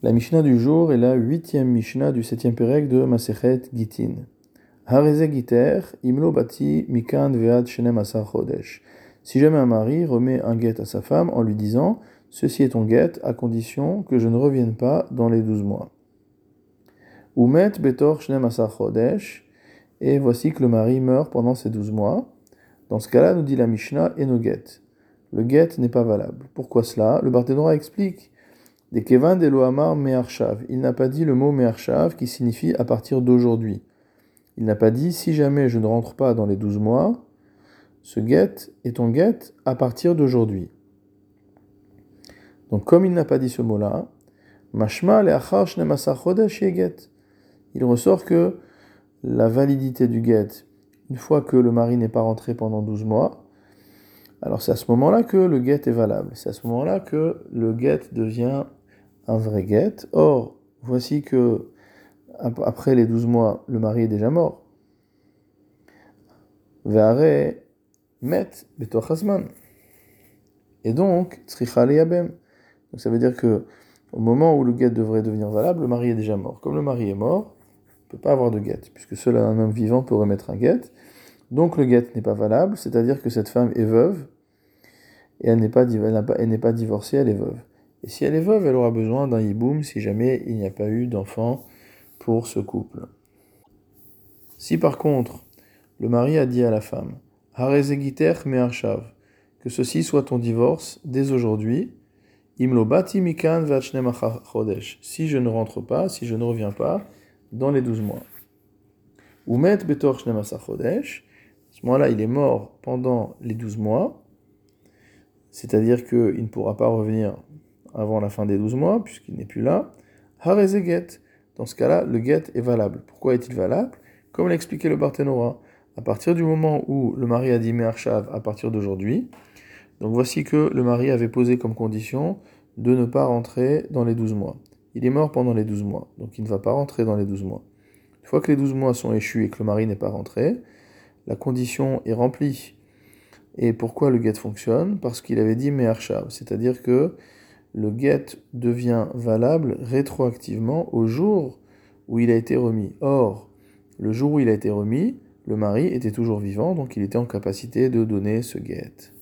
La Mishnah du jour est la huitième Mishnah du septième Pérec de Masechet Gitin. Hareze Giter, Imlo Bati Mikan Vead Shenem Asar. Si jamais un mari remet un guet à sa femme en lui disant Ceci est ton guet à condition que je ne revienne pas dans les douze mois. Umet Betor Shenem Asar. Et voici que le mari meurt pendant ces douze mois. Dans ce cas-là, nous dit la Mishnah, et no guet. Le guet n'est pas valable. Pourquoi cela? Le Barthénora explique des Kevan de Lohamar Meharshav. Il n'a pas dit le mot Meharshav qui signifie à partir d'aujourd'hui. Il n'a pas dit si jamais je ne rentre pas dans les douze mois, ce get est ton get à partir d'aujourd'hui. Donc comme il n'a pas dit ce mot-là, Mashma get. Il ressort que la validité du get, une fois que le mari n'est pas rentré pendant 12 mois, alors c'est à ce moment-là que le get est valable. C'est à ce moment-là que le get devient un vrai get. Or, voici que après les 12 mois, le mari est déjà mort. Ve'are met Et donc. Donc ça veut dire que au moment où le get devrait devenir valable, le mari est déjà mort. Comme le mari est mort, il ne peut pas avoir de get, puisque seul un homme vivant peut remettre un get. Donc le get n'est pas valable, c'est-à-dire que cette femme est veuve, et elle n'est pas divorcée, elle est veuve. Et si elle est veuve, elle aura besoin d'un hiboum si jamais il n'y a pas eu d'enfant pour ce couple. Si par contre, le mari a dit à la femme, Harezegiter me'arshav, que ceci soit ton divorce dès aujourd'hui, imlo bati mikan chodesh, si je ne rentre pas, si je ne reviens pas, dans les douze mois. Ou met betor chodesh, à ce moment-là, il est mort pendant les douze mois, c'est-à-dire qu'il ne pourra pas revenir avant la fin des 12 mois, puisqu'il n'est plus là, get. Dans ce cas-là, le get est valable. Pourquoi est-il valable? Comme l'a expliqué le Barthénora, à partir du moment où le mari a dit Me'arshav à partir d'aujourd'hui, donc voici que le mari avait posé comme condition de ne pas rentrer dans les 12 mois. Il est mort pendant les 12 mois, donc il ne va pas rentrer dans les 12 mois. Une fois que les 12 mois sont échus et que le mari n'est pas rentré, la condition est remplie. Et pourquoi le get fonctionne? Parce qu'il avait dit Me'arshav, c'est-à-dire que le get devient valable rétroactivement au jour où il a été remis. Or, le jour où il a été remis, le mari était toujours vivant, donc il était en capacité de donner ce get.